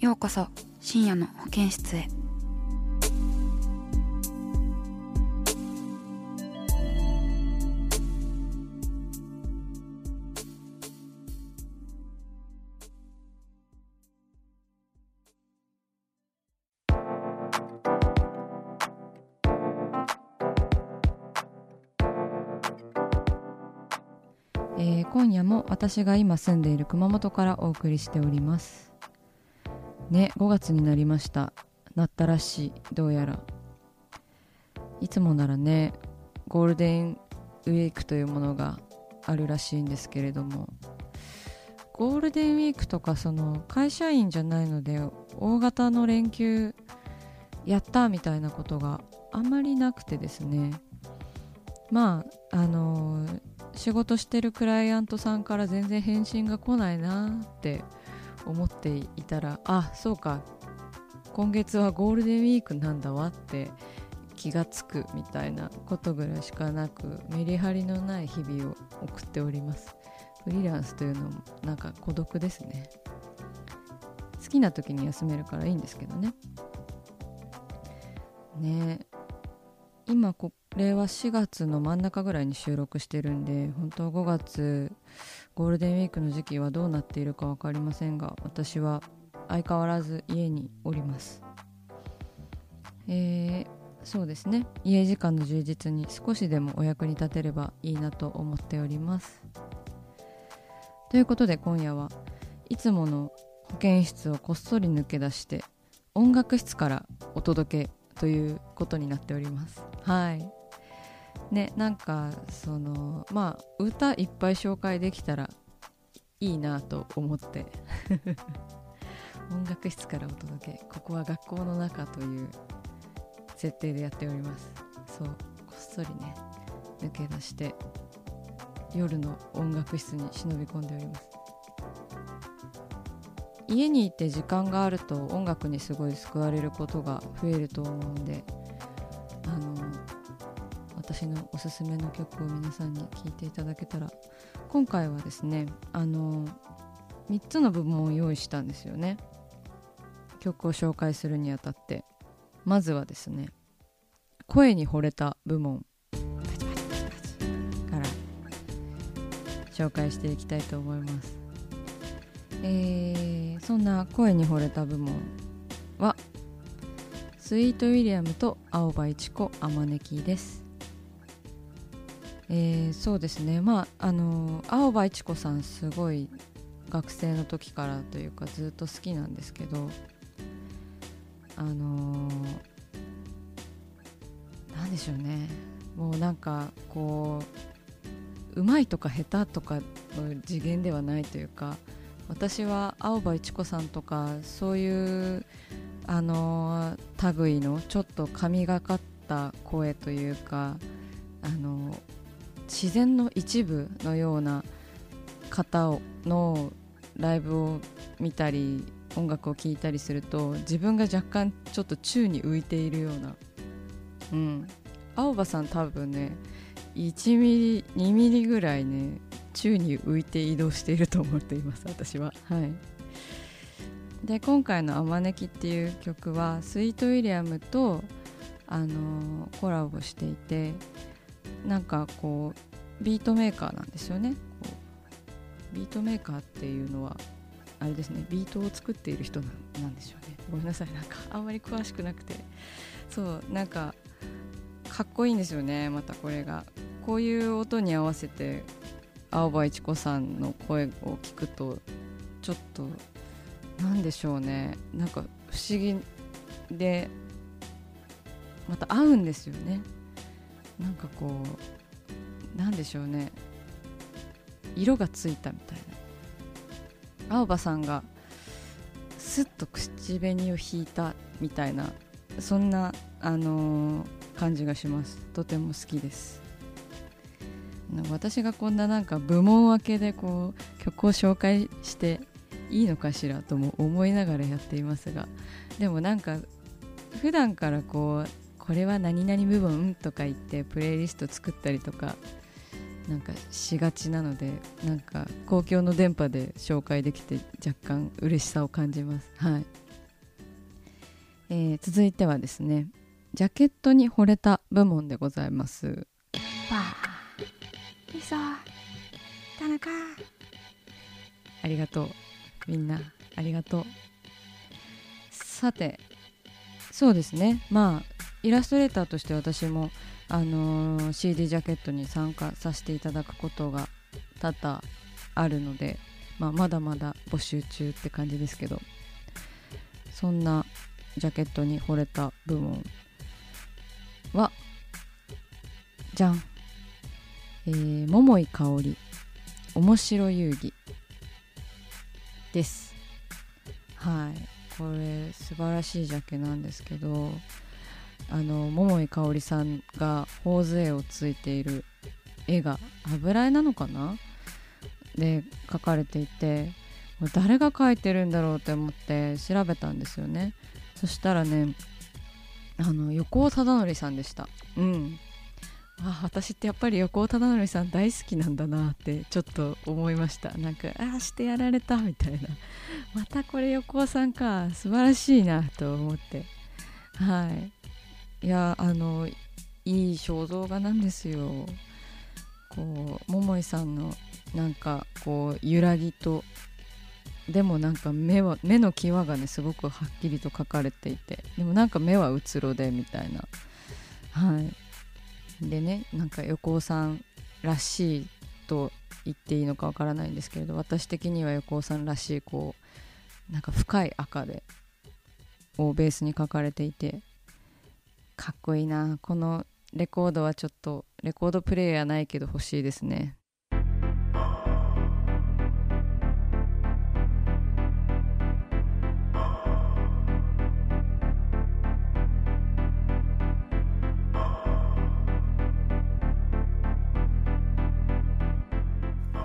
ようこそ深夜の保健室へ。えー今夜も私が今住んでいる熊本からお送りしております。ね5月になりました。なったらしい。どうやら。いつもならねゴールデンウィークというものがあるらしいんですけれども。ゴールデンウィークとかその会社員じゃないので大型の連休やったみたいなことがあんまりなくてですね。まああのー仕事してるクライアントさんから全然返信が来ないなって思っていたらあそうか。今月はゴールデンウィークなんだわって気がつくみたいなことぐらいしかなくメリハリのない日々を送っております。フリーランスというのもなんか孤独ですね。好きな時に休めるからいいんですけどね。ね今これは4月の真ん中ぐらいに収録してるんで本当5月ゴールデンウィークの時期はどうなっているか分かりませんが私は相変わらず家におります。えーそうですね。家時間の充実に少しでもお役に立てればいいなと思っております。ということで今夜はいつもの保健室をこっそり抜け出して音楽室からお届けということになっております。はい。ねなんかそのまあ歌いっぱい紹介できたらいいなと思って。音楽室からお届け。ここは学校の中という設定でやっております。そうこっそりね抜け出して夜の音楽室に忍び込んでおります。家にいて時間があると音楽にすごい救われることが増えると思うんで私のおすすめの曲を皆さんに聴いていただけたら今回はですねあの3つの部門を用意したんですよね。曲を紹介するにあたって。まずはですね声に惚れた部門。から紹介していきたいと思います。えーそんな声に惚れた部門はスイートウィリアムと青葉一子あまねきです。えーそうですね。まああの青葉一子さんすごい学生の時からというかずっと好きなんですけどあのなんでしょうね。もうなんかこううまいとか下手とかの次元ではないというか私は青葉一子さんとかそういうあの類のちょっと神がかった声というかあの自然の一部のような方のライブを見たり音楽を聴いたりすると自分が若干ちょっと宙に浮いているような。うん。青葉さん多分ね1ミリ2ミリぐらいね宙に浮いて移動していると思っています私は。はい。で今回の「あまねき」っていう曲はスイートウィリアムとあのコラボしていてなんかこうビートメーカーなんですよね。ビートメーカーっていうのはあれですねビートを作っている人なんでしょうね。ごめんなさい。なんかあんまり詳しくなくて。そうなんかかっこいいんですよねまたこれが。こういう音に合わせて青葉一子さんの声を聞くとちょっとなんでしょうね。なんか不思議でまた合うんですよね。なんかこうなんでしょうね。色がついたみたいな。青葉さんがスッと口紅を引いたみたいなそんな、あのー、感じがします。とても好きです。私がこんななんか部門分けでこう曲を紹介していいのかしらとも思いながらやっていますがでもなんか普段からこうこれは何々部分とか言ってプレイリスト作ったりとかなんかしがちなのでなんか公共の電波で紹介できて若干嬉しさを感じます。はい。えー、続いてはですねジャケットに惚れた部門でございます。ありがとう。みんなありがとう。さてそうですね。まあイラストレーターとして私も、あのー、CD ジャケットに参加させていただくことが多々あるので、まあ、まだまだ募集中って感じですけどそんなジャケットに惚れた部門はじゃん、えー、桃井かおり面白遊戯です。はい。これ素晴らしいジャケなんですけどあの桃井かおりさんが頬杖をついている絵が油絵なのかな？で描かれていて誰が描いてるんだろうって思って調べたんですよね。そしたらねあの横尾忠則さんでした。うん。あ私ってやっぱり横尾忠則さん大好きなんだなってちょっと思いました。なんかああしてやられたみたいな。またこれ横尾さんか。素晴らしいなと思って。はい。いやあのいい肖像画なんですよ。こう桃井さんのなんかこう揺らぎとでもなんか目は目の際がねすごくはっきりと描かれていてでもなんか目はうつろでみたいな。はい。でねなんか横尾さんらしいと言っていいのかわからないんですけれど私的には横尾さんらしいこうなんか深い赤でをベースに描かれていてかっこいいな。このレコードはちょっとレコードプレーヤーないけど欲しいですね。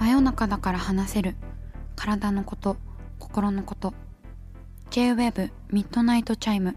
真夜中だから話せる。体のこと心のこと。J-WAVE MIDNIGHT CHIME